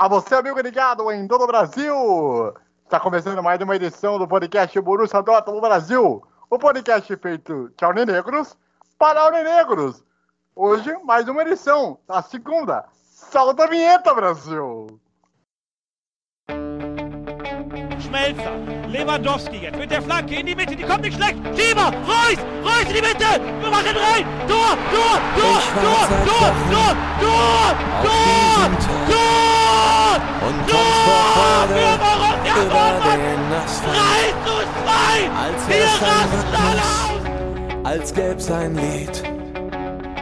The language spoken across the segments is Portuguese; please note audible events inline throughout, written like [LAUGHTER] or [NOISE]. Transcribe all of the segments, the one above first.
A você, amigo ligado em todo o Brasil! Está começando mais uma edição do podcast Borussia Dortmund Brasil, o podcast feito de Negros para Negros. Hoje, mais uma edição, a segunda. Salta a vinheta, Brasil! Schmelzer, Lewandowski jetzt mit der Flanke in die Mitte, die kommt nicht schlecht. Schieber, Reus, Reus in die Mitte, wir machen rein. Tor, Tor, Tor, Tor, Tor, Tor, Tor, Tor, Tor, Und Tor vor Borussia über den zu als Wir rasten aus! Als gäb's ein Lied,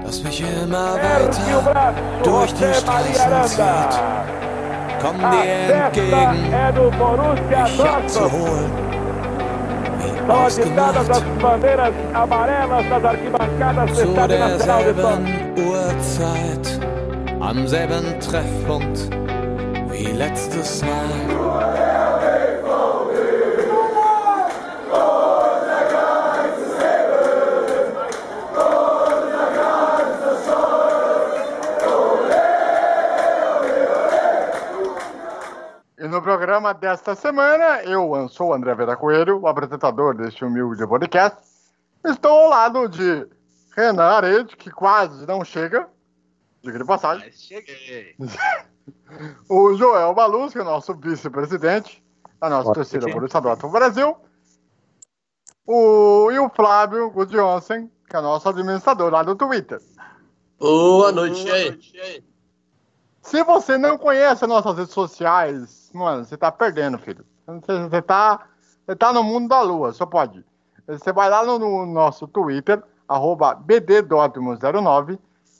das mich immer weiter durch die Straßen zieht. Komm dir entgegen, mich abzuholen. Ausgemacht. Zu derselben Uhrzeit, am selben Treffpunkt wie letztes Mal. E no programa desta semana, eu sou o André Vera Coelho, o apresentador deste humilde podcast. Estou ao lado de Renan Arede, que quase não chega, diga de passagem. Mas cheguei. [LAUGHS] O Joel Baluz, que é o nosso vice-presidente, da nossa torcida Borussia Dortmund Brasil. O, e o Flávio Gudjonsen, que é o nosso administrador lá do Twitter. Boa noite aí. Se você não conhece as nossas redes sociais, mano, você tá perdendo, filho. Você, você tá, você tá no mundo da lua, só pode. Você vai lá no, no nosso Twitter, arroba BDDortmund09,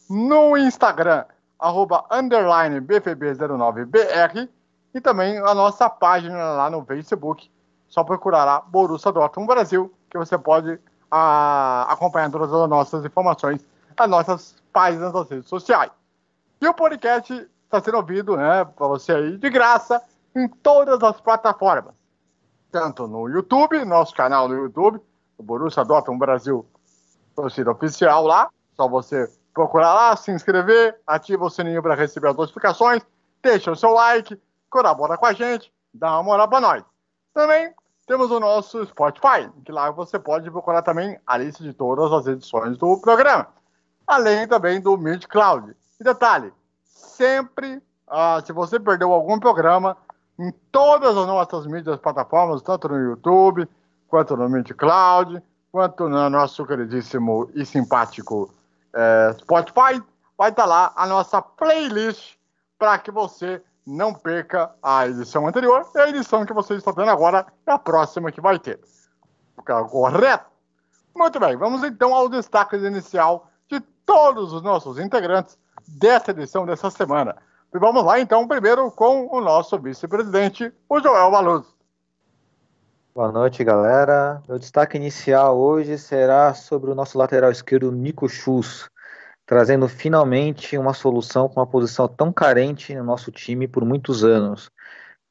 no Instagram, arroba underline BFB09BR, e também a nossa página lá no Facebook, só procurar lá Borussia Dortmund Brasil, que você pode ah, acompanhar todas as nossas informações nas nossas páginas das redes sociais. E o podcast está sendo ouvido, né, para você aí de graça em todas as plataformas. Tanto no YouTube, nosso canal no YouTube, o Borussia Dortmund Brasil, torcida oficial lá. Só você procurar lá, se inscrever, ativa o sininho para receber as notificações, deixa o seu like, colabora com a gente, dá uma moral para nós. Também temos o nosso Spotify, que lá você pode procurar também a lista de todas as edições do programa. Além também do MidCloud. E detalhe, sempre, ah, se você perdeu algum programa, em todas as nossas mídias plataformas, tanto no YouTube, quanto no MidCloud, quanto no nosso queridíssimo e simpático eh, Spotify, vai estar lá a nossa playlist para que você não perca a edição anterior e a edição que você está tendo agora é a próxima que vai ter. Correto? Muito bem, vamos então ao destaque inicial de todos os nossos integrantes dessa edição dessa semana. E vamos lá então, primeiro com o nosso vice-presidente, o Joel Maluz. Boa noite, galera. Meu destaque inicial hoje será sobre o nosso lateral esquerdo, Nico Schultz, trazendo finalmente uma solução com uma posição tão carente no nosso time por muitos anos.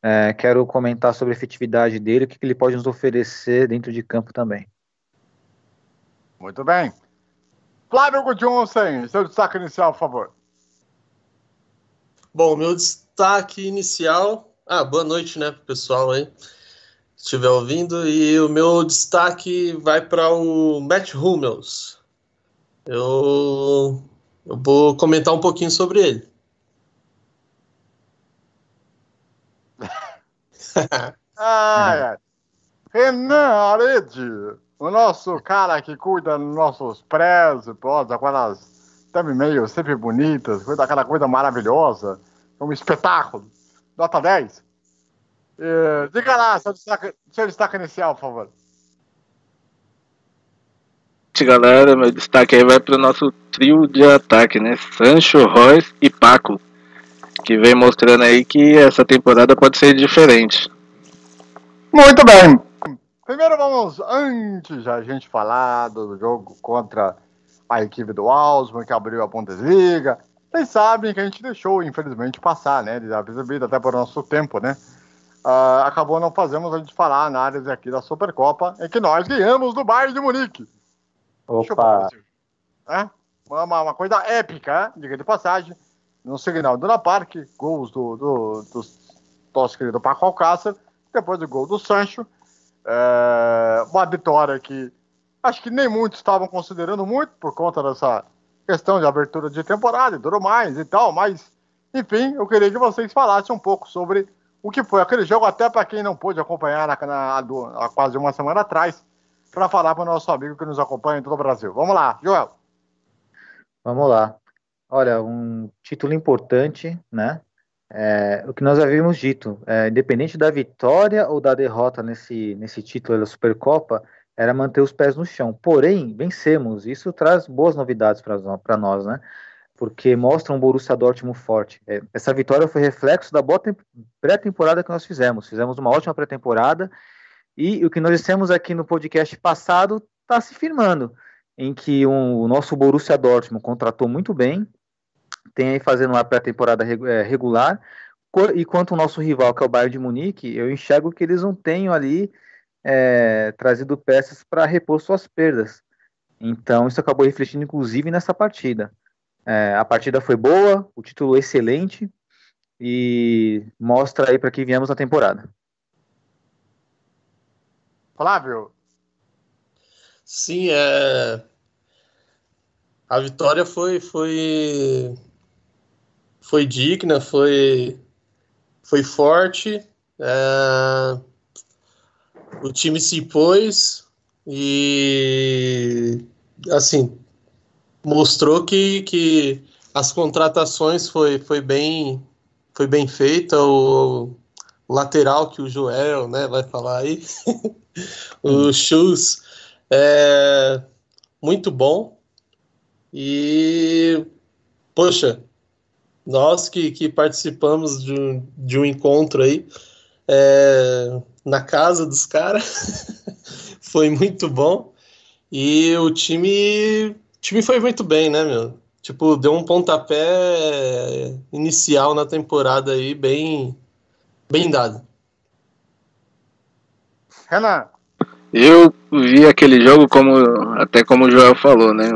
É, quero comentar sobre a efetividade dele, o que ele pode nos oferecer dentro de campo também. Muito bem. Flávio Gudjonsen, seu destaque inicial, por favor. Bom, meu destaque inicial. Ah, boa noite, né, pro pessoal aí, estiver ouvindo. E o meu destaque vai para o Matt Hummels. Eu, eu vou comentar um pouquinho sobre ele. Ai. [LAUGHS] Renan Arede, o nosso cara que cuida dos nossos pós, aquelas também meio sempre bonitas, cuida daquela coisa maravilhosa, um espetáculo. Nota 10. Eh, diga lá, seu destaque, seu destaque inicial, por favor. galera, meu destaque aí vai pro nosso trio de ataque, né? Sancho, Royce e Paco. Que vem mostrando aí que essa temporada pode ser diferente. Muito bem. Primeiro vamos, antes da gente falar do jogo contra a equipe do Ausman, que abriu a Bundesliga, vocês sabem que a gente deixou, infelizmente, passar, né? Devido até por nosso tempo, né? Ah, acabou não fazemos a gente falar a análise aqui da Supercopa, em que nós ganhamos do Bayern de Munique. Opa, né? Uma, uma coisa épica, diga de passagem. no Signal Duna Park, gols do, do, do nosso querido Paco Alcácer, depois do gol do Sancho. É, uma vitória que acho que nem muitos estavam considerando muito por conta dessa questão de abertura de temporada e tudo mais e tal, mas enfim, eu queria que vocês falassem um pouco sobre o que foi aquele jogo, até para quem não pôde acompanhar na, na, há quase uma semana atrás, para falar para o nosso amigo que nos acompanha em todo o Brasil. Vamos lá, Joel. Vamos lá. Olha, um título importante, né? É, o que nós havíamos dito, é, independente da vitória ou da derrota nesse, nesse título da Supercopa, era manter os pés no chão. Porém, vencemos. Isso traz boas novidades para nós, né? Porque mostra um Borussia Dortmund forte. É, essa vitória foi reflexo da boa pré-temporada que nós fizemos. Fizemos uma ótima pré-temporada e o que nós dissemos aqui no podcast passado está se firmando, em que um, o nosso Borussia Dortmund contratou muito bem, tem aí fazendo uma pré-temporada é, regular, e quanto o nosso rival, que é o Bayern de Munique, eu enxergo que eles não tenham ali é, trazido peças para repor suas perdas. Então, isso acabou refletindo, inclusive, nessa partida. É, a partida foi boa, o título excelente, e mostra aí para que viemos na temporada. Flávio. Sim, é. A vitória foi foi foi digna, foi foi forte. É... O time se impôs e assim mostrou que, que as contratações foi, foi bem foi bem feita. O, o lateral que o Joel né vai falar aí [LAUGHS] o Shoes é muito bom. E poxa nós que, que participamos de um, de um encontro aí é, na casa dos caras [LAUGHS] foi muito bom. E o time, time foi muito bem, né, meu? Tipo, deu um pontapé inicial na temporada aí bem, bem dado. Renan. Eu vi aquele jogo como até como o Joel falou, né?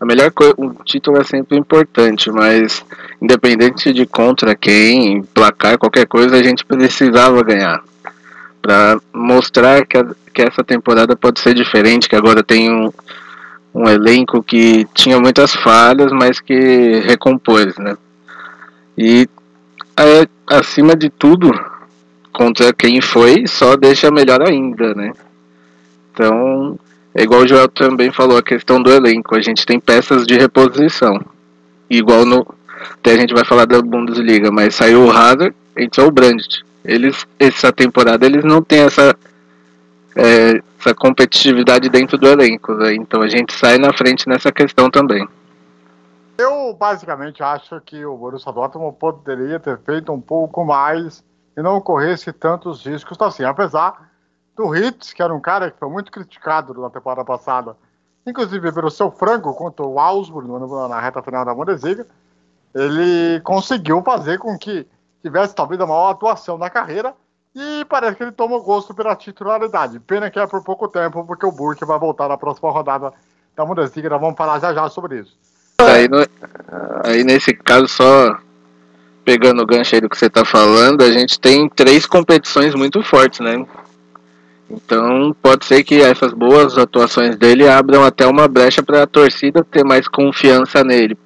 A melhor coisa, o título é sempre importante, mas independente de contra quem, placar, qualquer coisa, a gente precisava ganhar para mostrar que, a, que essa temporada pode ser diferente, que agora tem um, um elenco que tinha muitas falhas, mas que recompôs, né? E é, acima de tudo, contra quem foi, só deixa melhor ainda, né? Então, é igual o Joel também falou, a questão do elenco. A gente tem peças de reposição. Igual no. Até a gente vai falar da Bundesliga, mas saiu o Hazard, entrou o Brandt. Eles, essa temporada, eles não têm essa, é, essa competitividade dentro do elenco. Né? Então a gente sai na frente nessa questão também. Eu basicamente acho que o Borussia Dortmund poderia ter feito um pouco mais e não corresse tantos riscos assim, apesar do Hitz, que era um cara que foi muito criticado na temporada passada, inclusive pelo seu frango contra o Augsburg na reta final da Bundesliga, ele conseguiu fazer com que tivesse talvez a maior atuação na carreira e parece que ele tomou gosto pela titularidade. Pena que é por pouco tempo, porque o Burke vai voltar na próxima rodada da Bundesliga, nós vamos falar já já sobre isso. Aí, no, aí nesse caso, só pegando o gancho aí do que você está falando, a gente tem três competições muito fortes, né? Então pode ser que essas boas atuações dele abram até uma brecha para a torcida ter mais confiança nele.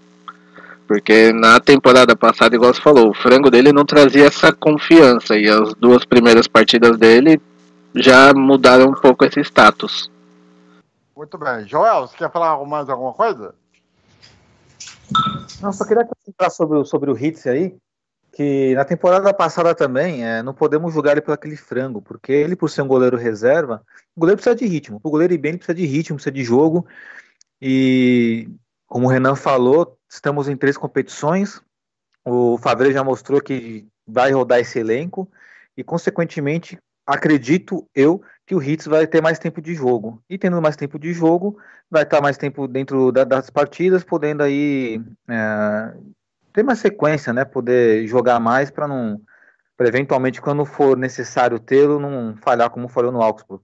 Porque na temporada passada, igual você falou, o frango dele não trazia essa confiança e as duas primeiras partidas dele já mudaram um pouco esse status. Muito bem. Joel, você quer falar mais alguma coisa? Não, só queria acrescentar sobre, sobre o Hitz aí que na temporada passada também é, não podemos julgar ele por aquele frango, porque ele, por ser um goleiro reserva, o goleiro precisa de ritmo. O goleiro ir bem, ele precisa de ritmo, precisa de jogo. E, como o Renan falou, estamos em três competições. O Favre já mostrou que vai rodar esse elenco. E, consequentemente, acredito eu que o Hitz vai ter mais tempo de jogo. E tendo mais tempo de jogo, vai estar mais tempo dentro da, das partidas, podendo aí é, ter uma sequência, né? Poder jogar mais para não. Pra eventualmente, quando for necessário tê-lo, não falhar como falhou no Augsburg.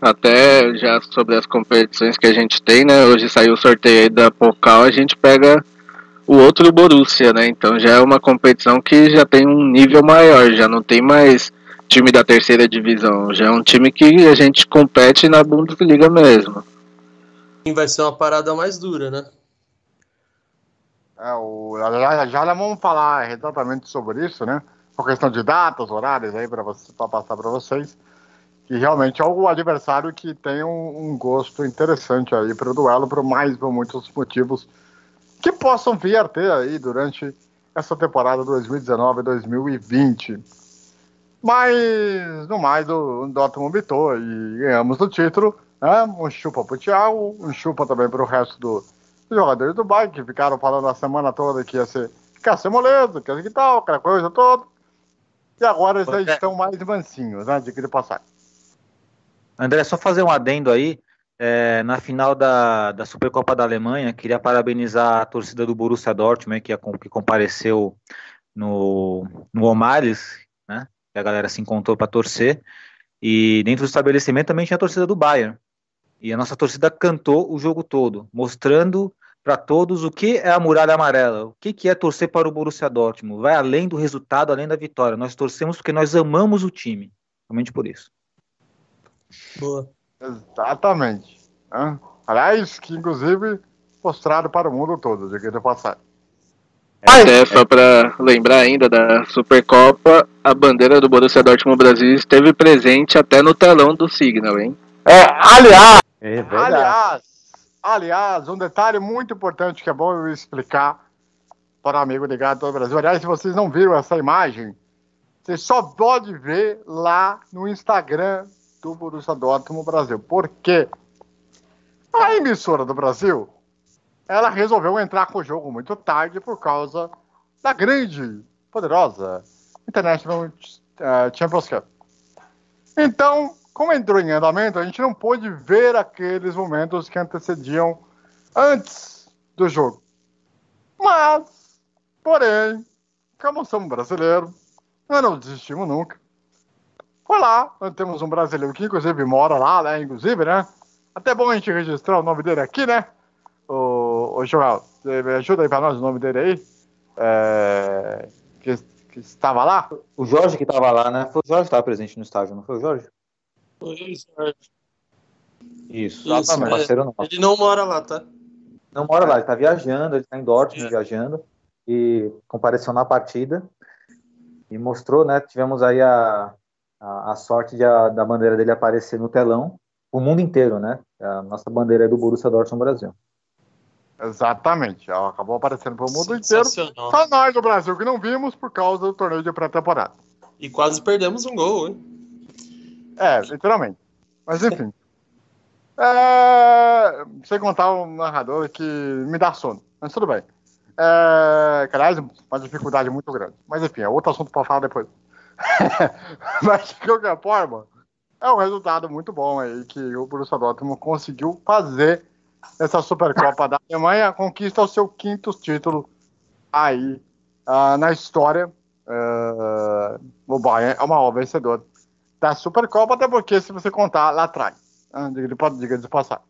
Até já sobre as competições que a gente tem, né? Hoje saiu o sorteio aí da Pocal, a gente pega o outro Borussia, né? Então já é uma competição que já tem um nível maior, já não tem mais time da terceira divisão, já é um time que a gente compete na Bundesliga mesmo. Vai ser uma parada mais dura, né? É, o, já, já vamos falar exatamente sobre isso, né? Por questão de datas, horários aí para passar para vocês. Que realmente é o adversário que tem um, um gosto interessante aí para o duelo, por mais por muitos motivos que possam vir a ter aí durante essa temporada 2019-2020. Mas, no mais, o, o Dortmund bitou e ganhamos o título. Né? Um chupa pro Thiago, um chupa também pro resto do, dos jogadores do Bayern, que ficaram falando a semana toda que ia ser, que ia ser moleza, que ia ser que tal, aquela coisa toda. E agora eles já estão mais mansinhos, né? De que de passar. André, só fazer um adendo aí. É, na final da, da Supercopa da Alemanha, queria parabenizar a torcida do Borussia Dortmund, que, que compareceu no, no Omares, né? Que a galera se encontrou para torcer. E dentro do estabelecimento também tinha a torcida do Bayern. E a nossa torcida cantou o jogo todo, mostrando para todos o que é a muralha amarela, o que, que é torcer para o Borussia Dortmund. Vai além do resultado, além da vitória. Nós torcemos porque nós amamos o time. Somente por isso. Boa. Exatamente. Aliás, que inclusive mostrado para o mundo todo, de que de passar. Até só para lembrar ainda da Supercopa, a bandeira do Borussia Dortmund Brasil esteve presente até no telão do Signal, hein? É, aliás, é aliás, aliás, um detalhe muito importante que é bom eu explicar para o amigo ligado todo o Brasil. Aliás, se vocês não viram essa imagem, você só pode ver lá no Instagram do Borussia Dortmund Brasil. Por quê? A emissora do Brasil, ela resolveu entrar com o jogo muito tarde por causa da grande, poderosa International uh, Champions Cup. Então, como entrou em andamento, a gente não pôde ver aqueles momentos que antecediam antes do jogo. Mas, porém, como somos brasileiros, nós não desistimos nunca. Foi lá, nós temos um brasileiro que inclusive mora lá, né? Inclusive, né? Até bom a gente registrar o nome dele aqui, né? O, o Joel, ajuda aí pra nós o nome dele aí. É, que, que estava lá. O Jorge que estava lá, né? Foi o Jorge que estava presente no estádio, não foi o Jorge? Foi o Jorge. Isso, Isso é. parceiro nosso. Ele não mora lá, tá? Não mora lá, ele está viajando, ele está em Dortmund é. viajando e compareceu na partida e mostrou, né? Tivemos aí a, a, a sorte de a, da bandeira dele aparecer no telão, o mundo inteiro, né? A nossa bandeira é do Borussia Dortmund Brasil. Exatamente, ela acabou aparecendo para o mundo inteiro. Só nós do Brasil que não vimos por causa do torneio de pré-temporada. E quase perdemos um gol, hein? É, literalmente. Mas enfim. [LAUGHS] é... Sem contar o narrador que me dá sono. Mas tudo bem. É... Aliás, uma dificuldade muito grande. Mas enfim, é outro assunto para falar depois. [LAUGHS] Mas, de qualquer forma, é um resultado muito bom aí que o Borussia Dortmund conseguiu fazer essa Supercopa da Alemanha, conquista o seu quinto título aí uh, na história. Uh, o Bayern é o maior vencedor da Supercopa, até porque se você contar lá atrás, uh, diga de passar.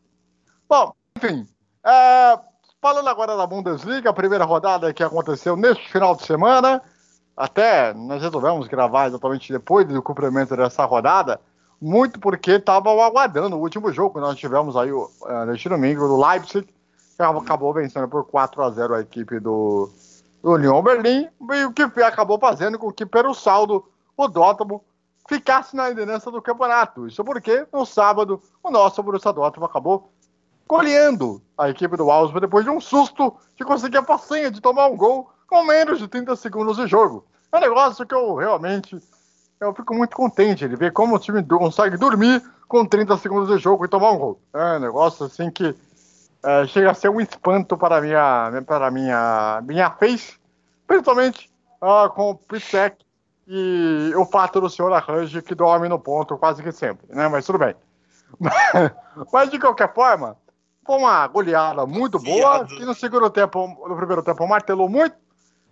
Bom, enfim, uh, falando agora da Bundesliga, a primeira rodada que aconteceu neste final de semana, até nós resolvemos gravar exatamente depois do cumprimento dessa rodada, muito porque estavam aguardando o último jogo que nós tivemos aí uh, neste domingo, do Leipzig, que acabou vencendo por 4 a 0 a equipe do, do Lyon Berlim, e o que acabou fazendo com que, pelo saldo, o Dortmund ficasse na liderança do campeonato. Isso porque, no sábado, o nosso Borussia Dortmund acabou goleando a equipe do Augsburg depois de um susto de conseguir a façanha de tomar um gol com menos de 30 segundos de jogo. É um negócio que eu realmente eu fico muito contente de ver como o time consegue dormir com 30 segundos de jogo e tomar um gol. É um negócio assim que é, chega a ser um espanto para a minha, para minha, minha face, principalmente uh, com o Pisek e o fato do senhor Arrange que dorme no ponto quase que sempre, né? Mas tudo bem. [LAUGHS] Mas de qualquer forma, foi uma goleada muito boa, que no segundo tempo, no primeiro tempo martelou muito,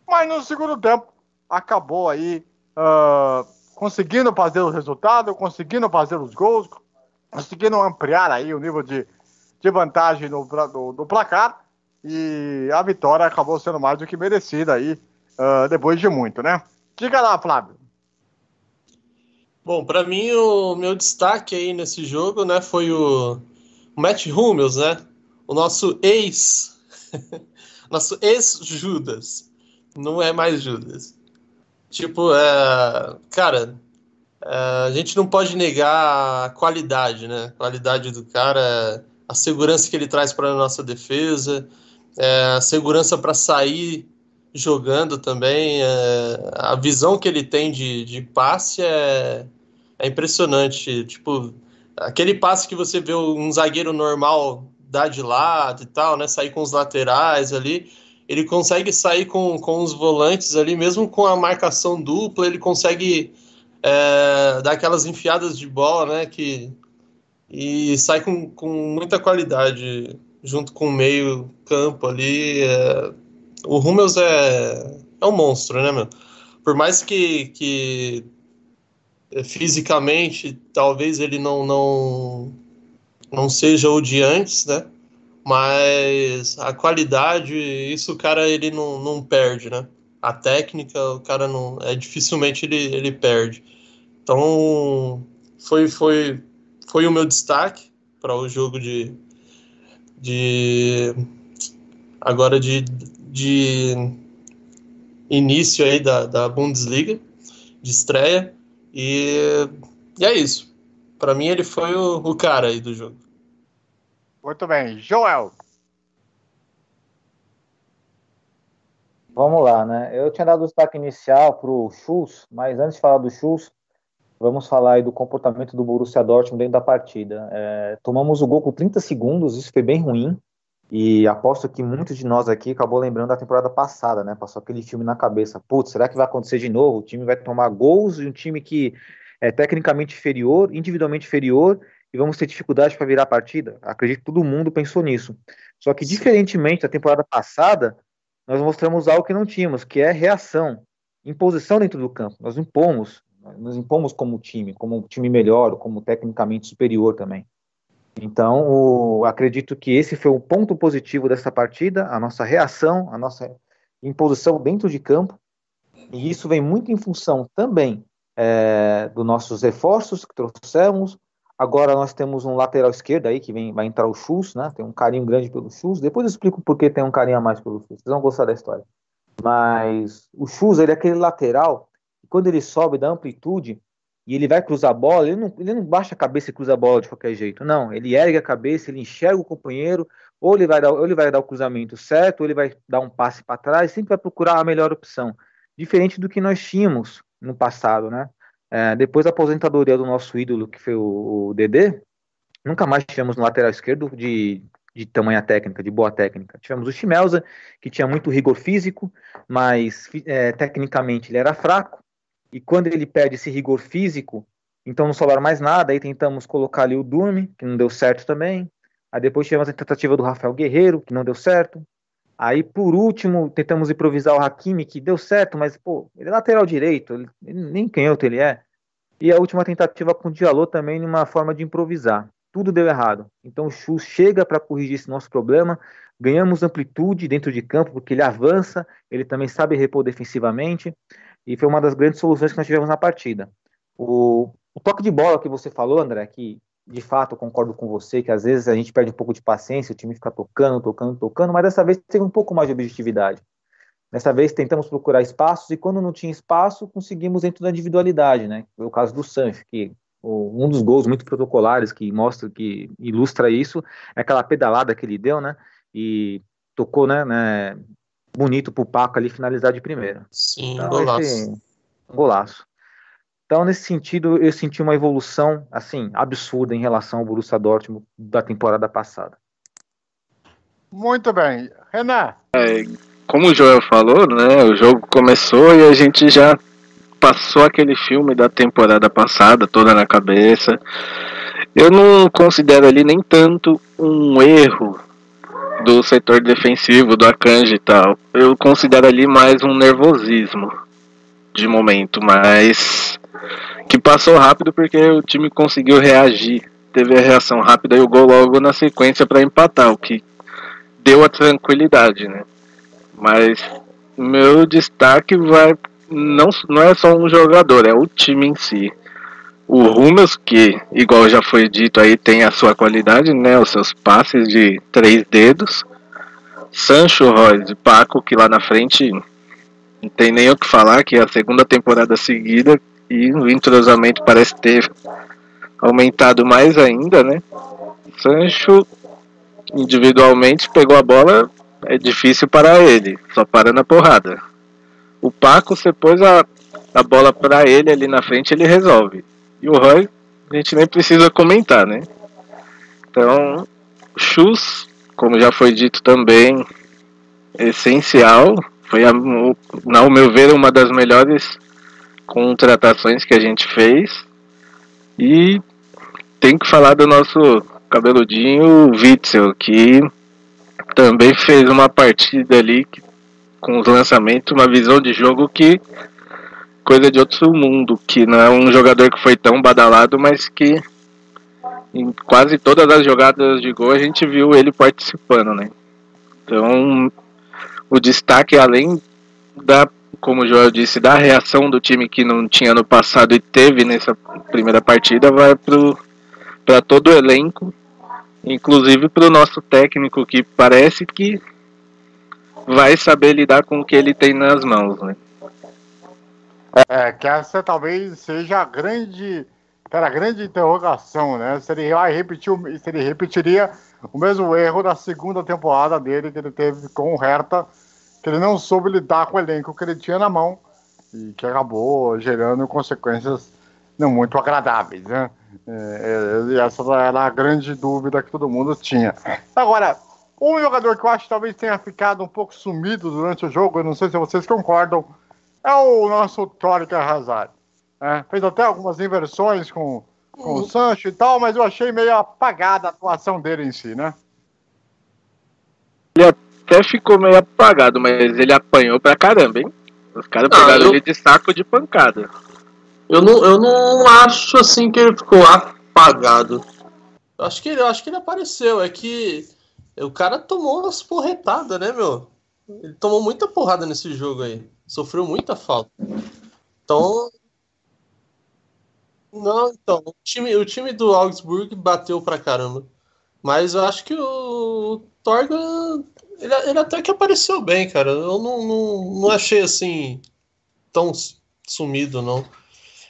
mas no segundo tempo acabou aí uh, conseguindo fazer o resultado, conseguindo fazer os gols, conseguindo ampliar aí o nível de, de vantagem no, do, do placar E a vitória acabou sendo mais do que merecida aí, uh, depois de muito, né? Diga lá, Flávio. Bom, para mim o meu destaque aí nesse jogo, né, foi o Matt Hummels, né? O nosso ex, [LAUGHS] nosso ex-Judas. Não é mais Judas. Tipo, é, cara, é, a gente não pode negar a qualidade, né? A qualidade do cara, a segurança que ele traz para a nossa defesa, é, a segurança para sair jogando também, é, a visão que ele tem de, de passe é, é impressionante. Tipo, aquele passe que você vê um zagueiro normal dar de lado e tal, né? Sair com os laterais ali. Ele consegue sair com, com os volantes ali, mesmo com a marcação dupla, ele consegue é, dar aquelas enfiadas de bola, né? Que, e sai com, com muita qualidade junto com o meio campo ali. É, o Hummels é, é um monstro, né, meu? Por mais que, que é, fisicamente talvez ele não, não, não seja o de antes, né? Mas a qualidade, isso o cara ele não, não perde, né? A técnica, o cara não. É dificilmente ele, ele perde. Então foi, foi, foi o meu destaque para o jogo de, de agora de, de início aí da, da Bundesliga, de estreia. E, e é isso. Para mim, ele foi o, o cara aí do jogo. Muito bem. Joel. Vamos lá, né? Eu tinha dado o destaque inicial para o Schultz, mas antes de falar do Schultz, vamos falar aí do comportamento do Borussia Dortmund dentro da partida. É, tomamos o gol com 30 segundos, isso foi bem ruim. E aposto que muitos de nós aqui acabou lembrando da temporada passada, né? Passou aquele filme na cabeça. Putz, será que vai acontecer de novo? O time vai tomar gols de um time que é tecnicamente inferior, individualmente inferior, e vamos ter dificuldade para virar a partida? Acredito que todo mundo pensou nisso. Só que, diferentemente da temporada passada, nós mostramos algo que não tínhamos, que é reação, imposição dentro do campo. Nós impomos, nós impomos como time, como time melhor, como tecnicamente superior também. Então, o, acredito que esse foi o ponto positivo dessa partida, a nossa reação, a nossa imposição dentro de campo, e isso vem muito em função também é, dos nossos reforços que trouxemos. Agora nós temos um lateral esquerdo aí que vem, vai entrar o Chus, né? Tem um carinho grande pelo Chus. Depois eu explico por que tem um carinho a mais pelo Chus. Vocês vão gostar da história. Mas o Chus, ele é aquele lateral que quando ele sobe da amplitude, e ele vai cruzar a bola, ele não, ele não baixa a cabeça e cruza a bola de qualquer jeito. Não, ele ergue a cabeça, ele enxerga o companheiro, ou ele vai dar, ou ele vai dar o cruzamento certo, ou ele vai dar um passe para trás, sempre vai procurar a melhor opção. Diferente do que nós tínhamos no passado, né? É, depois da aposentadoria do nosso ídolo, que foi o, o Dedê, nunca mais tivemos no lateral esquerdo de, de tamanha técnica, de boa técnica. Tivemos o Chimelza, que tinha muito rigor físico, mas é, tecnicamente ele era fraco, e quando ele perde esse rigor físico, então não sobraram mais nada, aí tentamos colocar ali o Durme, que não deu certo também. Aí depois tivemos a tentativa do Rafael Guerreiro, que não deu certo. Aí, por último, tentamos improvisar o Hakimi, que deu certo, mas, pô, ele é lateral direito, ele, nem canhoto ele é. E a última tentativa com o Diallo também, numa forma de improvisar. Tudo deu errado. Então o Chu chega para corrigir esse nosso problema. Ganhamos amplitude dentro de campo, porque ele avança, ele também sabe repor defensivamente e foi uma das grandes soluções que nós tivemos na partida. O, o toque de bola que você falou, André, que de fato eu concordo com você, que às vezes a gente perde um pouco de paciência, o time fica tocando, tocando, tocando, mas dessa vez teve um pouco mais de objetividade. Dessa vez tentamos procurar espaços e quando não tinha espaço, conseguimos dentro da individualidade, né? Foi o caso do Sancho, que um dos gols muito protocolares que mostra, que ilustra isso, é aquela pedalada que ele deu, né? E tocou, né, né bonito pro Paco ali finalizar de primeira. Sim, então, golaço. Esse, golaço. Então, nesse sentido, eu senti uma evolução, assim, absurda em relação ao Borussia Dortmund da temporada passada. Muito bem. Renan. É, como o Joel falou, né, o jogo começou e a gente já passou aquele filme da temporada passada toda na cabeça. Eu não considero ali nem tanto um erro do setor defensivo, do Akanji e tal. Eu considero ali mais um nervosismo de momento, mas que passou rápido porque o time conseguiu reagir. Teve a reação rápida e o gol logo na sequência para empatar, o que deu a tranquilidade, né? Mas meu destaque vai não, não é só um jogador, é o time em si. O Rummels, que, igual já foi dito aí, tem a sua qualidade, né? Os seus passes de três dedos. Sancho, Royce, Paco, que lá na frente não tem nem o que falar, que é a segunda temporada seguida e o entrosamento parece ter aumentado mais ainda, né? Sancho individualmente pegou a bola, é difícil para ele, só para na porrada. O Paco, você pôs a, a bola para ele ali na frente, ele resolve. E o Roy, a gente nem precisa comentar, né? Então, Chus, como já foi dito também, essencial. Foi, a, ao meu ver, uma das melhores contratações que a gente fez. E tem que falar do nosso cabeludinho Witzel, que também fez uma partida ali com os lançamentos, uma visão de jogo que coisa de outro mundo, que não é um jogador que foi tão badalado, mas que em quase todas as jogadas de gol a gente viu ele participando, né? Então, o destaque além da, como o Joel disse, da reação do time que não tinha no passado e teve nessa primeira partida, vai para todo o elenco, inclusive para o nosso técnico que parece que vai saber lidar com o que ele tem nas mãos, né? É, que essa talvez seja a grande, a grande interrogação, né? Se ele vai repetir, se ele repetiria o mesmo erro da segunda temporada dele que ele teve com o Hertha, que ele não soube lidar com o elenco que ele tinha na mão e que acabou gerando consequências não muito agradáveis, né? É, é, essa era a grande dúvida que todo mundo tinha. Agora, um jogador que eu acho que talvez tenha ficado um pouco sumido durante o jogo, eu não sei se vocês concordam, é o nosso Torque Hazard. É, fez até algumas inversões com, com o Sancho e tal, mas eu achei meio apagada a atuação dele em si, né? Ele até ficou meio apagado, mas ele apanhou pra caramba, hein? Os caras pegaram eu... ele de saco de pancada. Eu não, eu não acho assim que ele ficou apagado. Eu acho que ele, eu acho que ele apareceu. É que o cara tomou umas porretadas, né, meu? Ele tomou muita porrada nesse jogo aí. Sofreu muita falta. Então. Não, então. O time, o time do Augsburg bateu pra caramba. Mas eu acho que o Torga. Ele, ele até que apareceu bem, cara. Eu não, não, não achei assim. tão sumido, não.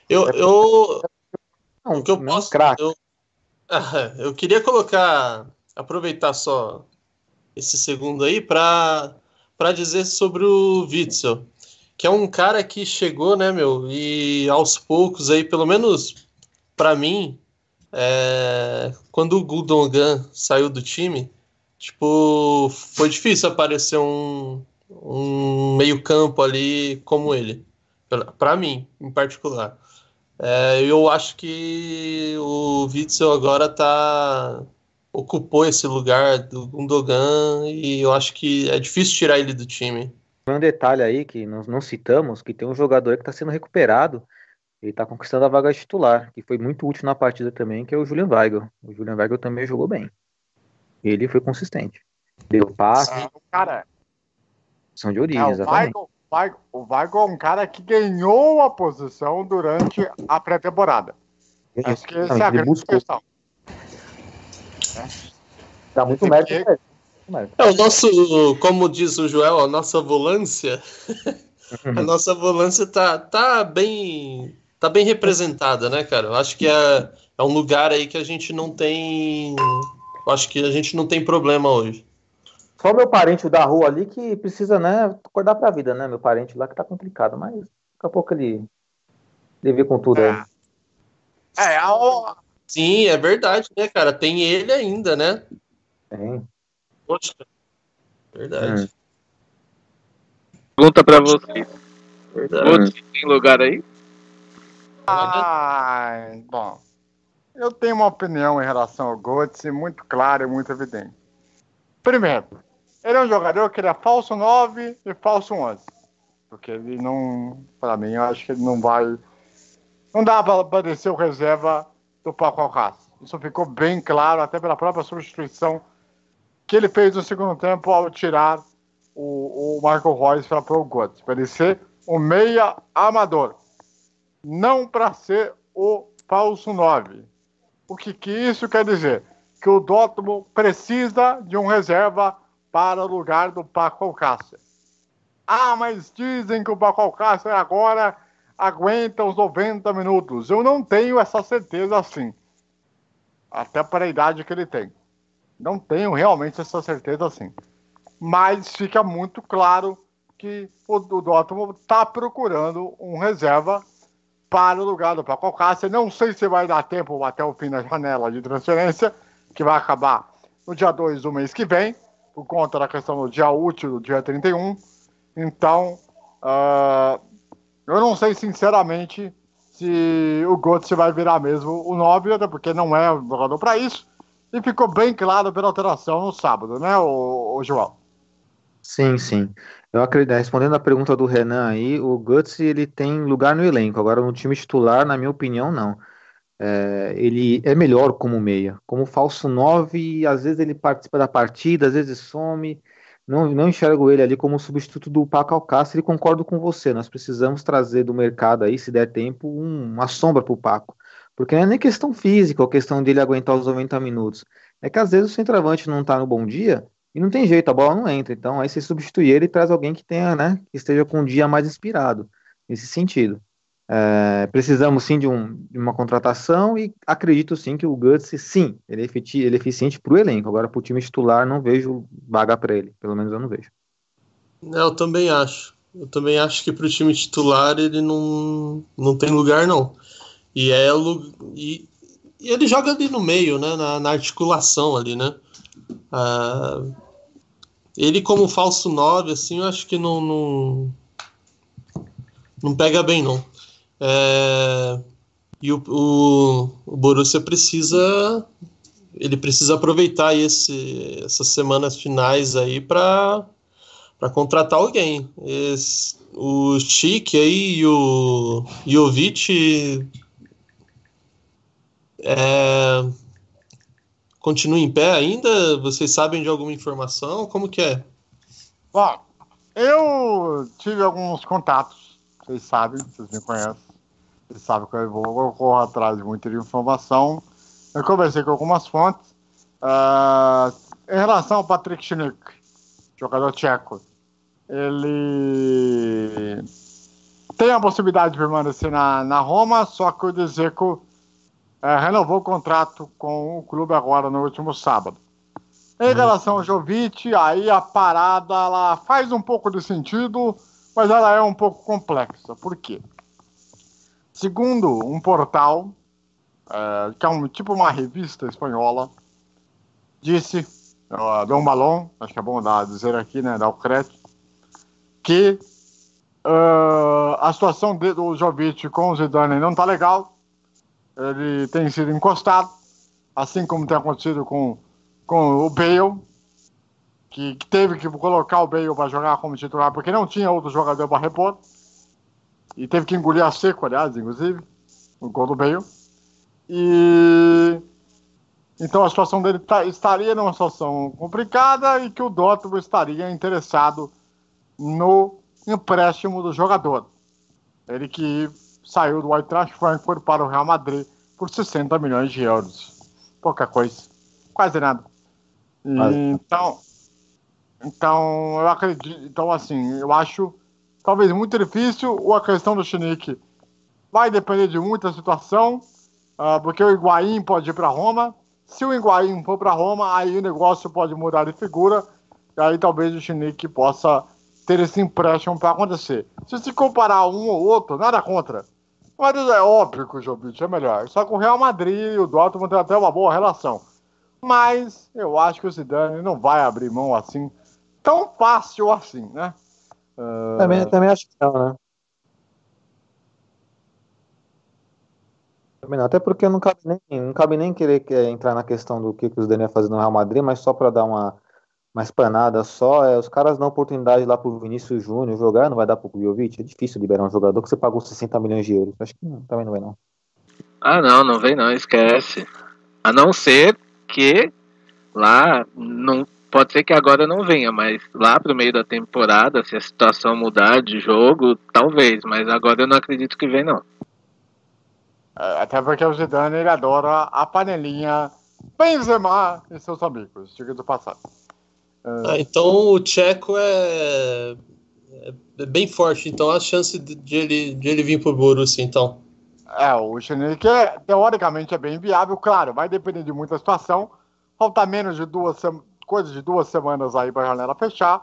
Eu. eu não, o que eu posso. Eu, eu queria colocar. Aproveitar só esse segundo aí para dizer sobre o Witzel que é um cara que chegou, né, meu, e aos poucos aí, pelo menos para mim, é, quando o Gundogan saiu do time, tipo, foi difícil aparecer um, um meio campo ali como ele, para mim, em particular. É, eu acho que o Witzel agora tá ocupou esse lugar do Gundogan e eu acho que é difícil tirar ele do time um detalhe aí que nós não citamos, que tem um jogador que está sendo recuperado, ele está conquistando a vaga titular, que foi muito útil na partida também, que é o Julian Weigl. O Julian Weigl também jogou bem. Ele foi consistente. Deu passe. Ah, cara. São de origem, é, exatamente. Weigl, o Weigl é um cara que ganhou a posição durante a pré-temporada. Acho que essa é a grande buscou. questão. Dá muito mérito é, é o nosso, como diz o Joel, a nossa volância. [LAUGHS] a nossa volância tá, tá bem tá bem representada, né, cara? Eu acho que é, é um lugar aí que a gente não tem. Eu acho que a gente não tem problema hoje. Só meu parente da rua ali que precisa, né, acordar pra vida, né? Meu parente lá que tá complicado, mas daqui a pouco ele, ele vê com tudo é. aí. É, a... Sim, é verdade, né, cara? Tem ele ainda, né? Tem. Poxa, verdade. Hum. Pergunta pra você. Verdade. tem lugar aí? Ah, bom. Eu tenho uma opinião em relação ao Götze muito clara e muito evidente. Primeiro, ele é um jogador que ele é falso 9 e falso 11. Porque ele não, para mim, eu acho que ele não vai. Não dá para descer o reserva do Paco Alcácer. Isso ficou bem claro, até pela própria substituição que ele fez no segundo tempo ao tirar o, o Marco Reus para o Götze, para ele ser o meia amador, não para ser o falso 9. O que, que isso quer dizer? Que o Dortmund precisa de um reserva para o lugar do Paco Alcácer. Ah, mas dizem que o Paco Alcácer agora aguenta os 90 minutos. Eu não tenho essa certeza assim. Até para a idade que ele tem. Não tenho realmente essa certeza assim. Mas fica muito claro que o, o Dortmund está procurando um reserva para o lugar do Paco Alcácer. Não sei se vai dar tempo até o fim da janela de transferência, que vai acabar no dia 2 do mês que vem, por conta da questão do dia útil, do dia 31. Então, uh, eu não sei sinceramente se o Götze vai virar mesmo o 9, até porque não é jogador para isso. E ficou bem claro pela alteração no sábado, né, o, o João? Sim, sim. Eu acredito, respondendo a pergunta do Renan aí, o Guts ele tem lugar no elenco. Agora, no time titular, na minha opinião, não. É, ele é melhor como meia. Como falso 9, às vezes ele participa da partida, às vezes some. Não, não enxergo ele ali como substituto do Paco Alcácer e concordo com você. Nós precisamos trazer do mercado aí, se der tempo, um, uma sombra para o Paco. Porque não é nem questão física ou questão dele aguentar os 90 minutos. É que às vezes o centroavante não está no bom dia e não tem jeito, a bola não entra. Então aí você substitui ele e traz alguém que tenha, né, que esteja com um dia mais inspirado nesse sentido. É, precisamos sim de, um, de, uma contratação e acredito sim que o Guts, sim, ele é, efeti, ele é eficiente para o elenco. Agora, para o time titular, não vejo vaga para ele. Pelo menos eu não vejo. Eu também acho. Eu também acho que para o time titular ele não, não tem lugar, não. E, é, e, e ele joga ali no meio, né, na, na articulação ali, né? Ah, ele como falso 9, assim, eu acho que não, não, não pega bem, não. É, e o, o, o, Borussia precisa ele precisa aproveitar esse, essas semanas finais aí para para contratar alguém. Esse, o Chique aí e o Jovic é, continua em pé ainda? Vocês sabem de alguma informação? Como que é? Bom, eu tive alguns contatos, vocês sabem, vocês me conhecem, vocês sabem que eu, vou, eu corro atrás de muita informação. Eu conversei com algumas fontes. Uh, em relação ao Patrick Schnick, jogador tcheco, ele tem a possibilidade de permanecer na, na Roma, só que o Dzeko é, renovou o contrato com o clube agora no último sábado. Em relação ao Jovic, aí a parada ela faz um pouco de sentido, mas ela é um pouco complexa. Por quê? Segundo um portal, é, que é um, tipo uma revista espanhola, disse, uh, Dom Balon, acho que é bom dar, dizer aqui, né, dar o crédito, que uh, a situação de, do Jovic com o Zidane não tá legal, ele tem sido encostado, assim como tem acontecido com, com o Bale, que, que teve que colocar o Bale para jogar como titular, porque não tinha outro jogador para repor, e teve que engolir a seco, aliás, inclusive, o gol do Bale. E então a situação dele tá, estaria numa situação complicada e que o Dortmund estaria interessado no empréstimo do jogador. Ele que saiu do Eintracht Frankfurt para o Real Madrid por 60 milhões de euros. Pouca coisa. Quase nada. então, então, eu acredito. Então, assim, eu acho talvez muito difícil. Ou a questão do Chinique vai depender de muita situação, uh, porque o Higuaín pode ir para Roma. Se o Higuaín for para Roma, aí o negócio pode mudar de figura. E aí talvez o Chinique possa ter esse empréstimo para acontecer. Se se comparar um ou outro, nada contra. Mas é óbvio que o Jovic é melhor. Só que o Real Madrid e o Dortmund têm até uma boa relação. Mas eu acho que o Zidane não vai abrir mão assim, tão fácil assim, né? Uh... Também, também acho que não, né? Também não. Até porque não cabe nem, não cabe nem querer entrar na questão do que, que o Zidane ia fazer no Real Madrid, mas só para dar uma uma espanada só, é, os caras dão oportunidade lá pro Vinícius Júnior jogar, não vai dar pro Jovic, é difícil liberar um jogador que você pagou 60 milhões de euros. Acho que não, também não vai não. Ah não, não vem não, esquece. A não ser que lá não pode ser que agora não venha, mas lá pro meio da temporada, se a situação mudar de jogo, talvez, mas agora eu não acredito que vem não. Até porque o Zidane ele adora a panelinha Benzema e seus amigos, diga do passado. Ah, então o Tcheco é, é bem forte, então a chance de, de ele, de ele vir pro Borussia, então. É, o Chenique, é, teoricamente, é bem viável, claro, vai depender de muita situação. Falta menos de duas coisas de duas semanas aí para a janela fechar.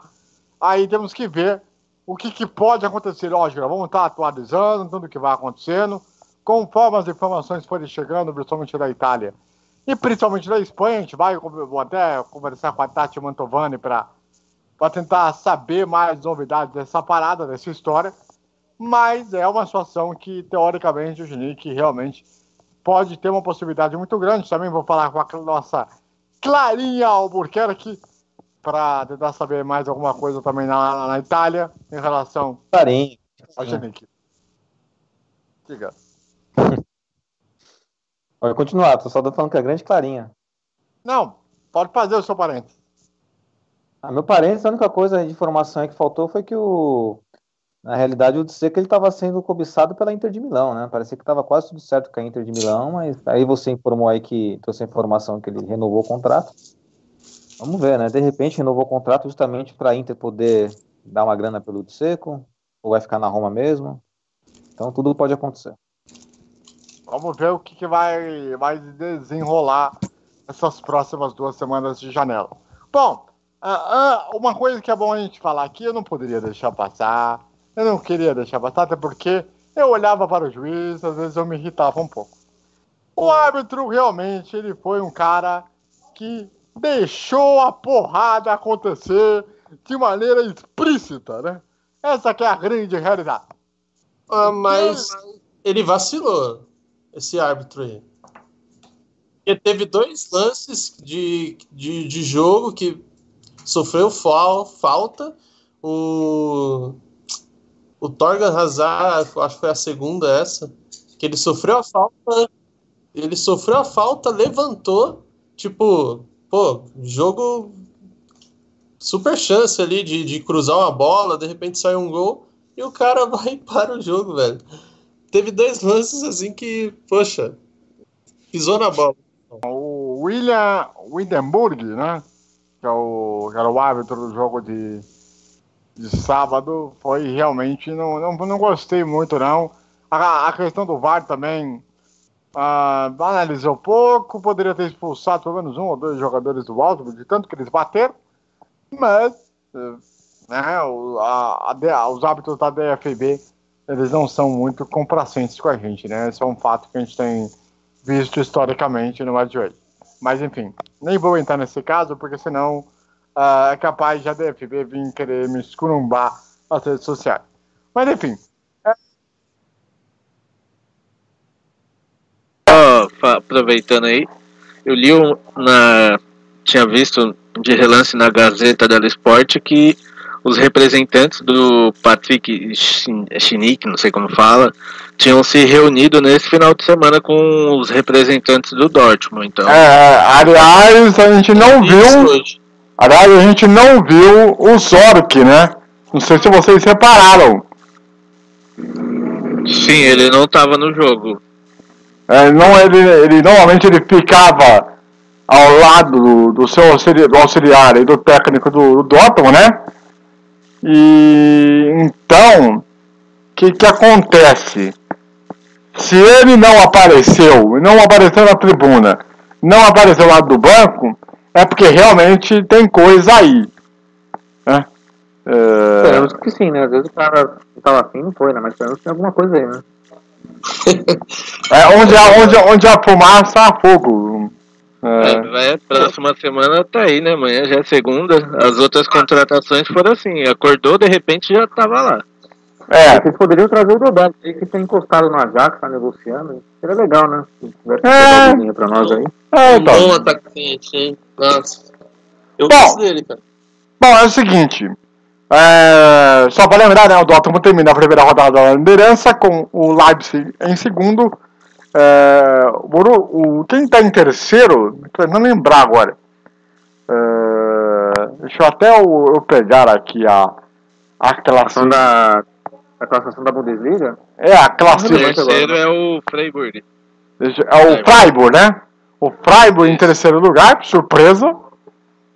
Aí temos que ver o que, que pode acontecer. Lógico, vamos estar atualizando tudo que vai acontecendo, conforme as informações forem chegando, principalmente da Itália e principalmente da Espanha. A gente vai vou até conversar com a Tati Mantovani para tentar saber mais novidades dessa parada, dessa história. Mas é uma situação que, teoricamente, o Genic realmente pode ter uma possibilidade muito grande. Também vou falar com a nossa Clarinha Albuquerque para tentar saber mais alguma coisa também na, na Itália em relação Clarinha. ao Genic. Diga. [LAUGHS] Pode continuar, tô só falando que é grande Clarinha. Não, pode fazer o seu parente. Ah, meu parente, a única coisa de informação que faltou foi que o. Na realidade, o dizer que ele estava sendo cobiçado pela Inter de Milão, né? Parecia que estava quase tudo certo com a Inter de Milão, mas aí você informou aí que trouxe a informação que ele renovou o contrato. Vamos ver, né? De repente renovou o contrato justamente para a Inter poder dar uma grana pelo Seco, ou vai ficar na Roma mesmo. Então tudo pode acontecer. Vamos ver o que, que vai, vai desenrolar essas próximas duas semanas de janela. Bom, uh, uh, uma coisa que é bom a gente falar aqui, eu não poderia deixar passar. Eu não queria deixar passar, até porque eu olhava para o juiz, às vezes eu me irritava um pouco. O árbitro realmente ele foi um cara que deixou a porrada acontecer de maneira explícita, né? Essa que é a grande realidade. Ah, mas ele vacilou, esse árbitro aí. Porque teve dois lances de, de, de jogo que sofreu fal, falta. O, o Torgan Hazard, acho que foi a segunda essa, que ele sofreu a falta, ele sofreu a falta, levantou, tipo, pô, jogo super chance ali de, de cruzar uma bola, de repente sai um gol e o cara [LAUGHS] vai para o jogo, velho. Teve dois lances assim que, poxa, pisou na bola. O William Windenburg, né? Que, é o, que era o árbitro do jogo de, de sábado, foi realmente. Não, não, não gostei muito, não. A, a questão do VAR também uh, analisou pouco, poderia ter expulsado pelo menos um ou dois jogadores do Alto, de tanto que eles bateram, mas uh, né, o, a, a, os hábitos da DFB eles não são muito complacentes com a gente, né? Esse é um fato que a gente tem visto historicamente no Madrid. Mas enfim, nem vou entrar nesse caso, porque senão uh, é capaz de a DFB vir querer me escurumbar nas redes sociais. Mas enfim. É... Oh, aproveitando aí, eu li um, na. Tinha visto de relance na Gazeta dello Sport que os representantes do Patrick Chinick, não sei como fala, tinham se reunido nesse final de semana com os representantes do Dortmund. Então, é, aliás, a gente não viu. Aliás, a gente não viu o Zork, né? Não sei se vocês repararam. Sim, ele não estava no jogo. É, não, ele, ele normalmente ele ficava ao lado do, do seu auxiliar, auxiliar e do técnico do, do Dortmund, né? E então, o que, que acontece? Se ele não apareceu, não apareceu na tribuna, não apareceu lá do banco, é porque realmente tem coisa aí. Né? É... Esperamos que sim, né? Às vezes o cara estava afim, não foi, né? Mas esperamos que tem alguma coisa aí, né? [LAUGHS] é, onde, há, onde, onde há fumaça, há fogo. É. É, vai, próxima semana tá aí, né? Amanhã já é segunda. As outras contratações foram assim. Acordou, de repente já tava lá. É. Vocês poderiam trazer o Roberto, que tem encostado no Ajax, tá negociando. Seria legal, né? Se tivesse é. pra nós aí. É, então. Bom atacante, hein? Nossa. Eu bom, gosto dele, cara. Bom, é o seguinte. É, só para lembrar, né, o Dortmund termina a primeira rodada da liderança com o Leipzig em segundo, é, o, o, quem está em terceiro, não lembrar agora. É, Deixa eu até eu, eu pegar aqui a, a classificação da, a classificação da Bundesliga? É, a O classificação. terceiro é o Freiburg. Deixa- É o Freiburg, né? O Freiburg em terceiro lugar, surpresa.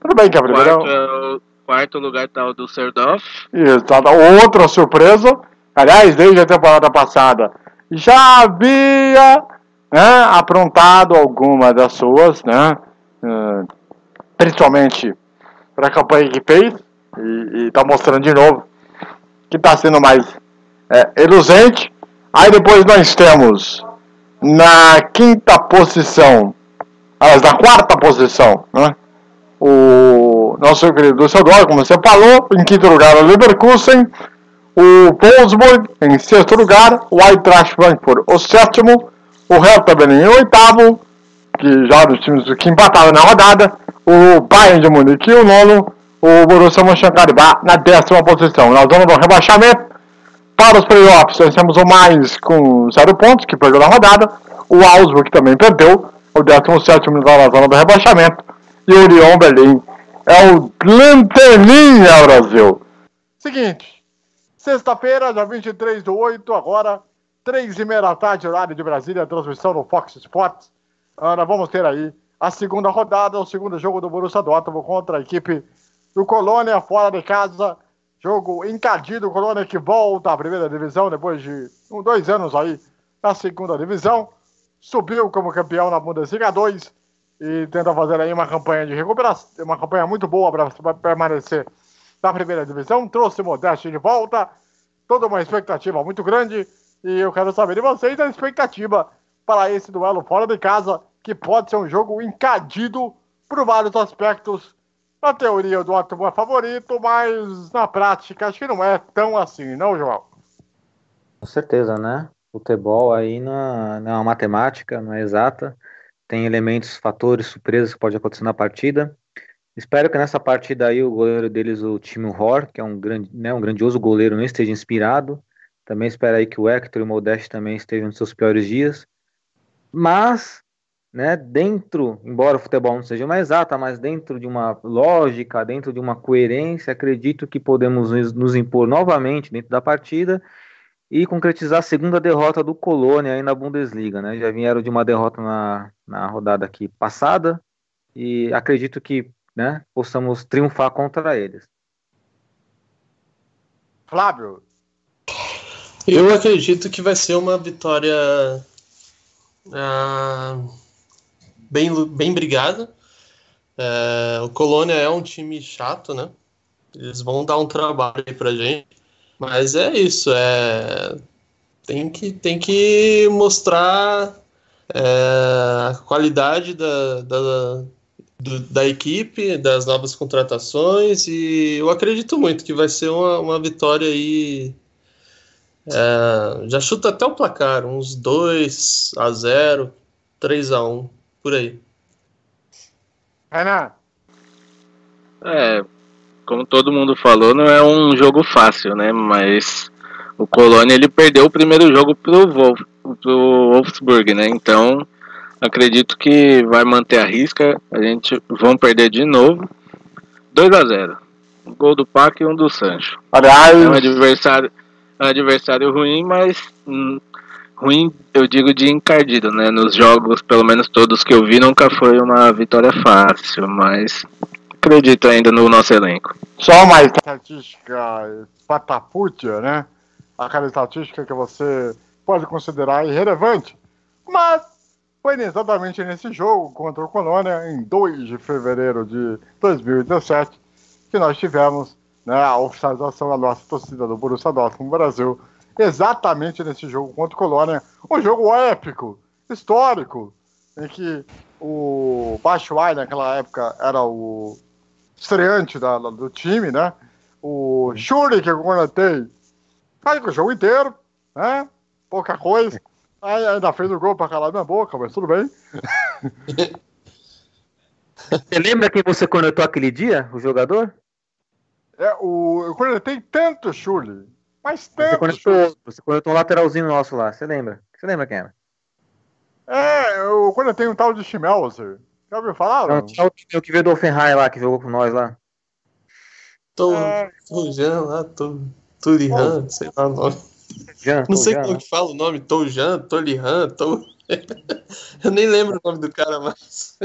Tudo bem que a primeira. Quarto, é o quarto lugar tá o Düsseldorf. Isso, tá, tá, outra surpresa. Aliás, desde a temporada passada já havia né, aprontado alguma das suas, né? eh, principalmente para a campanha que fez. E está mostrando de novo que está sendo mais é. Aí depois nós temos na quinta posição, na quarta posição, né? o nosso querido Düsseldorf, como você falou, em quinto lugar o Leverkusen, o Wolfsburg em sexto lugar, o Eintracht Frankfurt o sétimo, o Hertha Berlim em oitavo, que já dos times que empataram na rodada, o Bayern de Munique o nono, o Borussia Mönchengladbach na décima posição. Na zona do rebaixamento, para os playoffs, nós temos o mais com zero pontos, que perdeu na rodada, o Augsburg também perdeu, o 17 lugar na zona do rebaixamento, e o Lyon Berlim é o Lanterninha Brasil. Seguinte, sexta-feira, dia 23 do 8, agora, 3 e meia da tarde, horário de Brasília, transmissão no Fox Sports. Nós vamos ter aí a segunda rodada, o segundo jogo do Borussia Dortmund contra a equipe do Colônia, fora de casa. Jogo encardido, Colônia que volta à primeira divisão depois de um, dois anos aí na segunda divisão. Subiu como campeão na Bundesliga 2 e tenta fazer aí uma campanha de recuperação, uma campanha muito boa para permanecer na primeira divisão. Trouxe o Modeste de volta, toda uma expectativa muito grande. E eu quero saber de vocês a expectativa para esse duelo fora de casa, que pode ser um jogo encardido por vários aspectos. Na teoria, o Dortmund é favorito, mas na prática acho que não é tão assim, não, João? Com certeza, né? Futebol aí não é, é uma matemática, não é exata. Tem elementos, fatores, surpresas que pode acontecer na partida. Espero que nessa partida aí o goleiro deles, o Timo Hor, que é um, grande, né, um grandioso goleiro, não esteja inspirado. Também espero aí que o Hector e o Modeste também estejam nos seus piores dias. Mas, né, dentro, embora o futebol não seja uma exata, mas dentro de uma lógica, dentro de uma coerência, acredito que podemos nos- nos impor novamente dentro da partida e concretizar a segunda derrota do Colônia aí na Bundesliga, né? Já vieram de uma derrota na, na rodada aqui passada e acredito que, né, possamos triunfar contra eles. Flávio, Eu acredito que vai ser uma vitória ah, bem, bem brigada. É, o Colônia é um time chato, né? Eles vão dar um trabalho aí pra gente. Mas é isso, é, tem, que, tem que mostrar é, a qualidade da, da, do- da equipe, das novas contratações, e eu acredito muito que vai ser uma, uma vitória aí. é, já chuta até o placar, uns 2 a 0 3 a 1 por aí. Renan, É, como todo mundo falou, não é um jogo fácil, né? Mas o Colônia ele perdeu o primeiro jogo pro, Wolf, pro Wolfsburg, né? Então acredito que vai manter a risca. A gente vão perder de novo. 2 a 0 Um gol do Pac e um do Sancho. aliás, É um adversário, é um adversário ruim, mas hum, ruim eu digo de encardido, né? Nos jogos, pelo menos todos que eu vi, nunca foi uma vitória fácil, mas acredito ainda no nosso elenco. só uma estatística patapútia, né? Aquela estatística que você pode considerar irrelevante, mas foi exatamente nesse jogo contra o Colônia, em 2 de fevereiro de 2017, que nós tivemos né, a oficialização da nossa torcida do Borussia Dortmund Brasil, exatamente nesse jogo contra o Colônia, um jogo épico, histórico, em que o Baixuai naquela época era o estreante da- do time, né? O Shuri que eu comentei, faz o jogo inteiro, né? Pouca coisa. Aí ainda fez o gol pra calar minha boca, mas tudo bem. [LAUGHS] Você lembra quem você conectou aquele dia, o jogador? É, o, eu conectei tanto Shuri, mas Você tanto Shuri. conectou, você conectou um lateralzinho nosso lá, você lembra? Você lembra quem era? É, eu conectei um tal de Schmelzer. Já ouviu falar? Tinha o o que veio do Offenheim lá, que jogou com nós lá. Tô, É. Lá, tô, Turihan, sei lá o nome. Jean, Não sei Jean, como que fala o nome, Toujan, Tolihan, Tou... [LAUGHS] Eu nem lembro o nome do cara mais.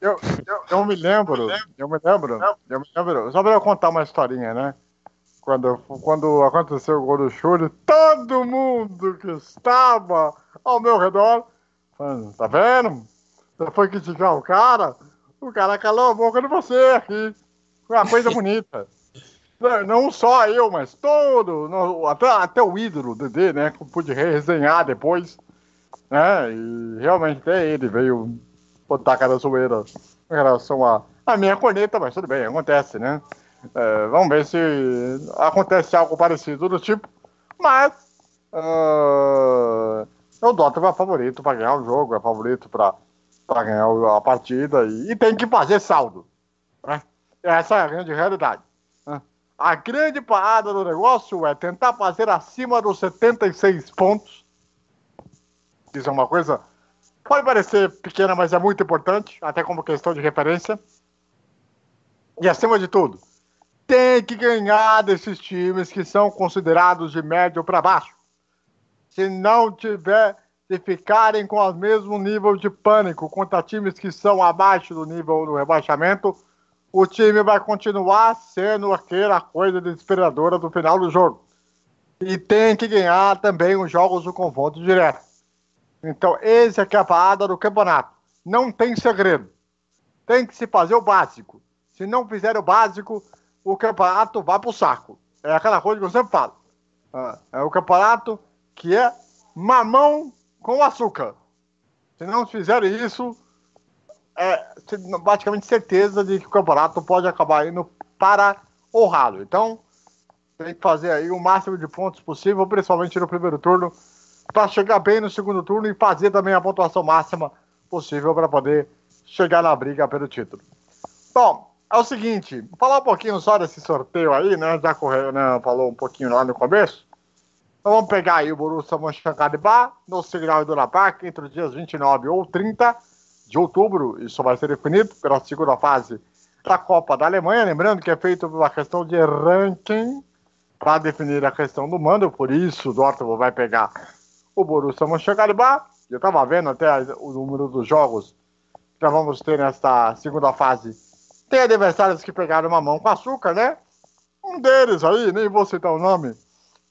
Eu, eu, eu me lembro, eu me lembro, eu me lembro, só pra eu contar uma historinha, né? Quando, quando aconteceu o gol do Churi, todo mundo que estava ao meu redor, falando, tá vendo? Você foi criticar o cara, o cara calou a boca de você aqui. Foi uma coisa bonita. Não- só eu, mas todo, até, até o ídolo, Dedê, né? Que pude resenhar depois. Né? E realmente até ele veio botar cara zoeira em relação a, a minha corneta, mas tudo bem, acontece, né? É, vamos ver se acontece algo parecido do tipo. Mas ah, o Dota é favorito para ganhar o jogo, é favorito para ganhar a partida e, e tem que fazer saldo. Né? Essa é a grande realidade. A grande parada do negócio é tentar fazer acima dos 76 pontos. Isso é uma coisa Pode parecer pequena, mas é muito importante, até como questão de referência. E acima de tudo, tem que ganhar desses times que são considerados de médio para baixo. Se não tiver, se ficarem com o mesmo nível de pânico contra times que são abaixo do nível do rebaixamento, o time vai continuar sendo aquela coisa desesperadora do final do jogo. E tem que ganhar também os jogos do confronto direto. Então, esse aqui é a parada do campeonato. Não tem segredo. Tem que se fazer o básico. Se não fizer o básico, o campeonato vai pro saco. É aquela coisa que eu sempre falo. Ah, É o campeonato que é mamão com açúcar. Se não fizerem isso, é praticamente certeza de que o campeonato pode acabar indo para o ralo. Então, tem que fazer aí o máximo de pontos possível, principalmente no primeiro turno, para chegar bem no segundo turno e fazer também a pontuação máxima possível para poder chegar na briga pelo título. Bom, é o seguinte, vou falar um pouquinho só desse sorteio aí, né? Já correu, né? Falou um pouquinho lá no começo. Então vamos pegar aí o Borussia Mönchengladbach no Signal Iduna Park entre os dias 29 ou 30 de outubro. Isso vai ser definido pela segunda fase da Copa da Alemanha. Lembrando que é feito uma questão de ranking para definir a questão do mando. Por isso o Dortmund vai pegar o Borussia Mönchengladbach. Eu estava vendo até o número dos jogos que nós vamos ter nesta segunda fase. Tem adversários que pegaram uma mão com açúcar, né? Um deles aí, nem vou citar o nome,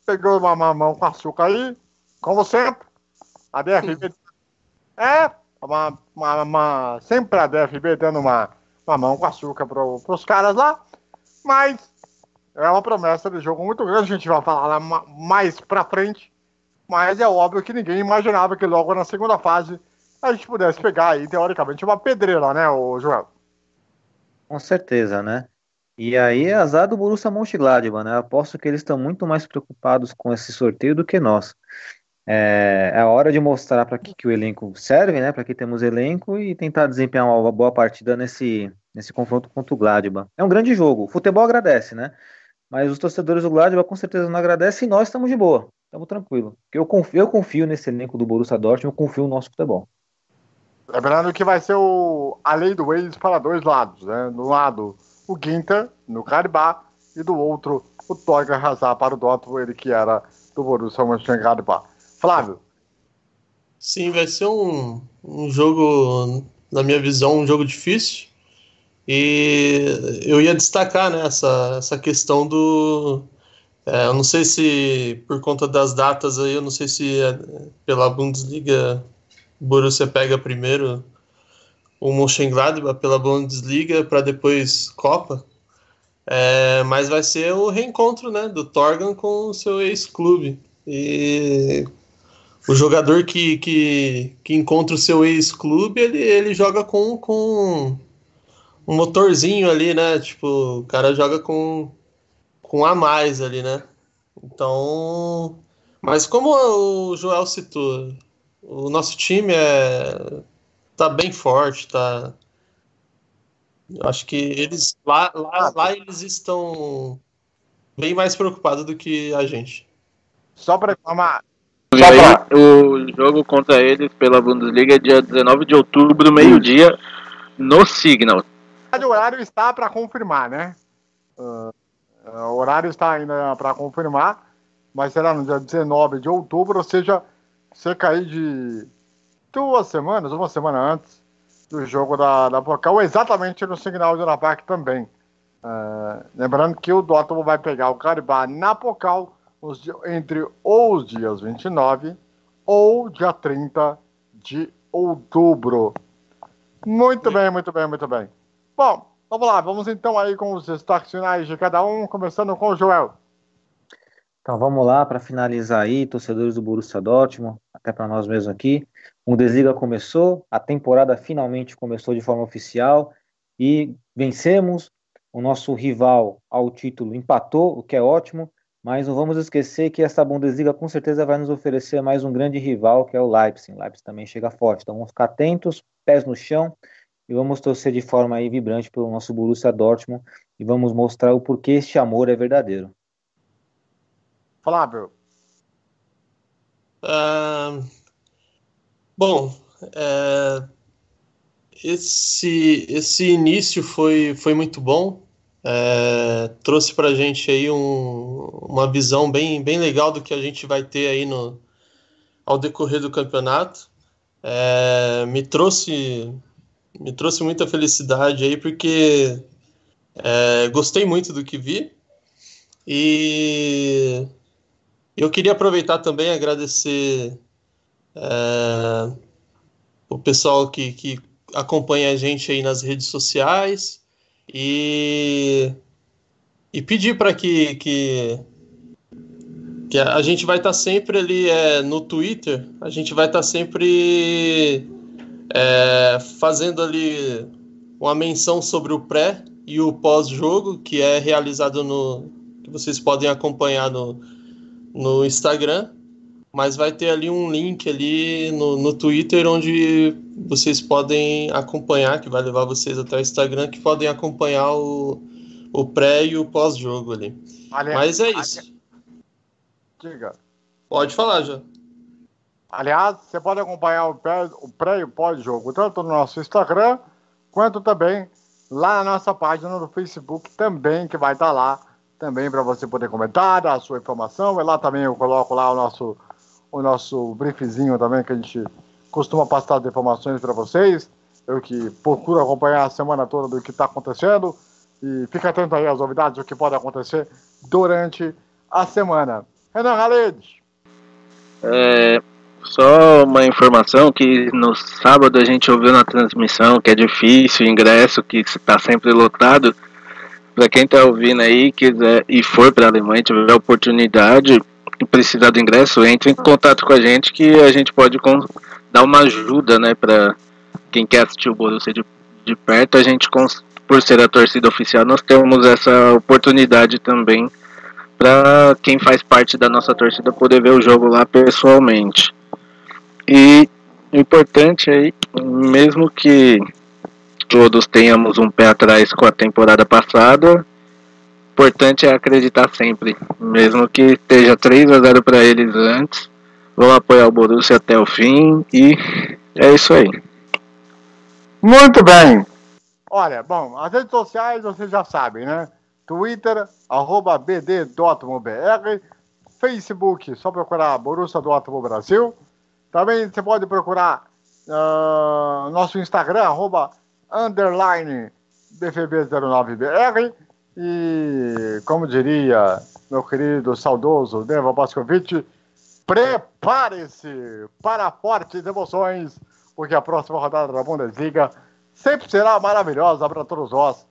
pegou uma mamão com açúcar aí, como sempre. A DFB. É, uma, uma, uma- sempre a DFB dando uma, uma mão com açúcar para os caras lá. Mas é uma promessa de jogo muito grande, a gente vai falar lá ma- mais pra frente. Mas é óbvio que ninguém imaginava que logo na segunda fase a gente pudesse pegar aí, teoricamente, uma pedreira, né, o Joel? Com certeza, né? E aí, é azar do Borussia Mönchengladbach, né? Aposto que eles estão muito mais preocupados com esse sorteio do que nós. É, é hora de mostrar para que, que o elenco serve, né? Para que temos elenco e tentar desempenhar uma boa partida nesse, nesse confronto contra o Gladbach. É um grande jogo. O futebol agradece, né? Mas os torcedores do Gladbach com certeza não agradecem e nós estamos de boa. Estamos tranquilos. Porque eu confio, eu confio nesse elenco do Borussia Dortmund, eu confio no nosso futebol. Lembrando que vai ser o, a lei do ex para dois lados, né? Do lado, o Ginter, no Caribá, e do outro, o Torga Hazard para o Dortmund, ele que era do Borussia Mönchengladbach. Flávio, Sim, vai ser um, um jogo, na minha visão, um jogo difícil. E eu ia destacar né, essa, essa questão do. é, eu não sei se por conta das datas aí, eu não sei se é, pela Bundesliga o Borussia pega primeiro o Mönchengladbach pela Bundesliga para depois Copa. É, mas vai ser o reencontro né, do Torgan com o seu ex-clube. E o jogador que, que, que encontra o seu ex-clube, ele, ele joga com, com um motorzinho ali, né? Tipo, o cara joga com, com a mais ali, né? Então. Mas como o Joel citou, o nosso time é, tá bem forte, tá. Eu acho que eles lá, lá, lá eles estão bem mais preocupados do que a gente. só para informar, E Só aí, o jogo contra eles pela Bundesliga é dia 19 de outubro, meio-dia, no Signal. o horário está para confirmar, né? Ah, o horário está ainda para confirmar, mas será no dia 19 de outubro, ou seja, cerca aí de duas semanas, uma semana antes do jogo da, da Pocal, exatamente no Signal de Park também. Uh, lembrando que o Dortmund vai pegar o Caribá na Pocal entre os dias 29 ou dia 30 de outubro. Muito bem, muito bem, muito bem. Bom, vamos lá, vamos então aí com os destaques finais de cada um, começando com o Joel. Então vamos lá para finalizar aí, torcedores do Borussia Dortmund, até para nós mesmos aqui. O Desliga começou, a temporada finalmente começou de forma oficial e vencemos. O nosso rival ao título empatou, o que é ótimo, mas não vamos esquecer que essa Bundesliga com certeza vai nos oferecer mais um grande rival, que é o Leipzig. O Leipzig também chega forte, então vamos ficar atentos, pés no chão e vamos torcer de forma aí vibrante pelo nosso Borussia Dortmund e vamos mostrar o porquê este amor é verdadeiro. Flávio. Uh, bom, é, esse, esse início foi, foi muito bom. É, trouxe para a gente aí um, uma visão bem, bem legal do que a gente vai ter aí no, ao decorrer do campeonato. É, me trouxe me trouxe muita felicidade aí porque é, gostei muito do que vi e eu queria aproveitar também agradecer é, o pessoal que, que acompanha a gente aí nas redes sociais e, e pedir para que, que, que a, gente vai estar tá sempre ali é, no Twitter, a gente vai estar tá sempre é, fazendo ali uma menção sobre o pré e o pós-jogo, que é realizado no. que vocês podem acompanhar no, no Instagram, mas vai ter ali um link ali no, no Twitter onde vocês podem acompanhar, que vai levar vocês até o Instagram, que podem acompanhar o, o pré e o pós-jogo ali. Aliás, mas é isso. Aliás, diga. Pode falar, já. Aliás, você pode acompanhar o pré, o pré e o pós-jogo, tanto no nosso Instagram, quanto também lá na nossa página do Facebook, também, que vai estar lá também para você poder comentar, dar a sua informação. E lá também eu coloco lá o nosso, o nosso briefzinho também, que a gente costuma passar as informações para vocês. Eu que procuro acompanhar a semana toda do que está acontecendo. E fica atento aí às novidades, o que pode acontecer durante a semana. Renan Haled. É, só uma informação que no sábado a gente ouviu na transmissão que é difícil, ingresso que está sempre lotado. Para quem está ouvindo aí quiser e for para a Alemanha, tiver oportunidade precisar do ingresso, entre em contato com a gente que a gente pode dar uma ajuda, né, para quem quer assistir o Borussia de, de perto. A gente, por ser a torcida oficial, nós temos essa oportunidade também para quem faz parte da nossa torcida poder ver o jogo lá pessoalmente. E importante aí, mesmo que todos tenhamos um pé atrás com a temporada passada. Importante é acreditar sempre, mesmo que esteja 3 a 0 para eles antes. Vamos apoiar o Borussia até o fim e é isso aí. Muito bem. Olha, bom, as redes sociais vocês já sabem, né? Twitter, arroba BD.BR, Facebook, só procurar Borussia Dortmund Brasil. Também você pode procurar uh, nosso Instagram, arroba underline BFB09BR e, como diria meu querido saudoso Neva Baskovich, prepare-se para fortes emoções, porque a próxima rodada da Bundesliga sempre será maravilhosa para todos nós.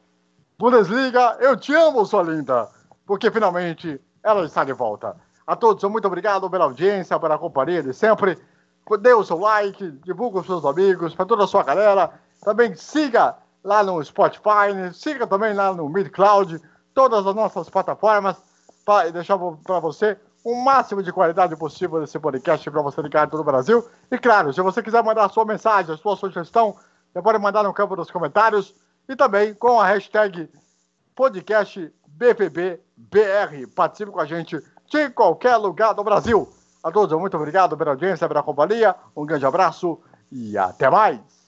Bundesliga, eu te amo, sua linda, porque finalmente ela está de volta. A todos, muito obrigado pela audiência, pela companhia de sempre. Dê o seu like, divulgue os seus amigos, para toda a sua galera. Também siga lá no Spotify, né? siga também lá no MidCloud, todas as nossas plataformas, para deixar para você o máximo de qualidade possível desse podcast para você ligar em todo o Brasil. E claro, se você quiser mandar a sua mensagem, a sua sugestão, você pode mandar no campo dos comentários e também com a hashtag podcast BPBBR. Participe com a gente de qualquer lugar do Brasil. A todos, muito obrigado pela audiência, pela companhia. Um grande abraço e até mais.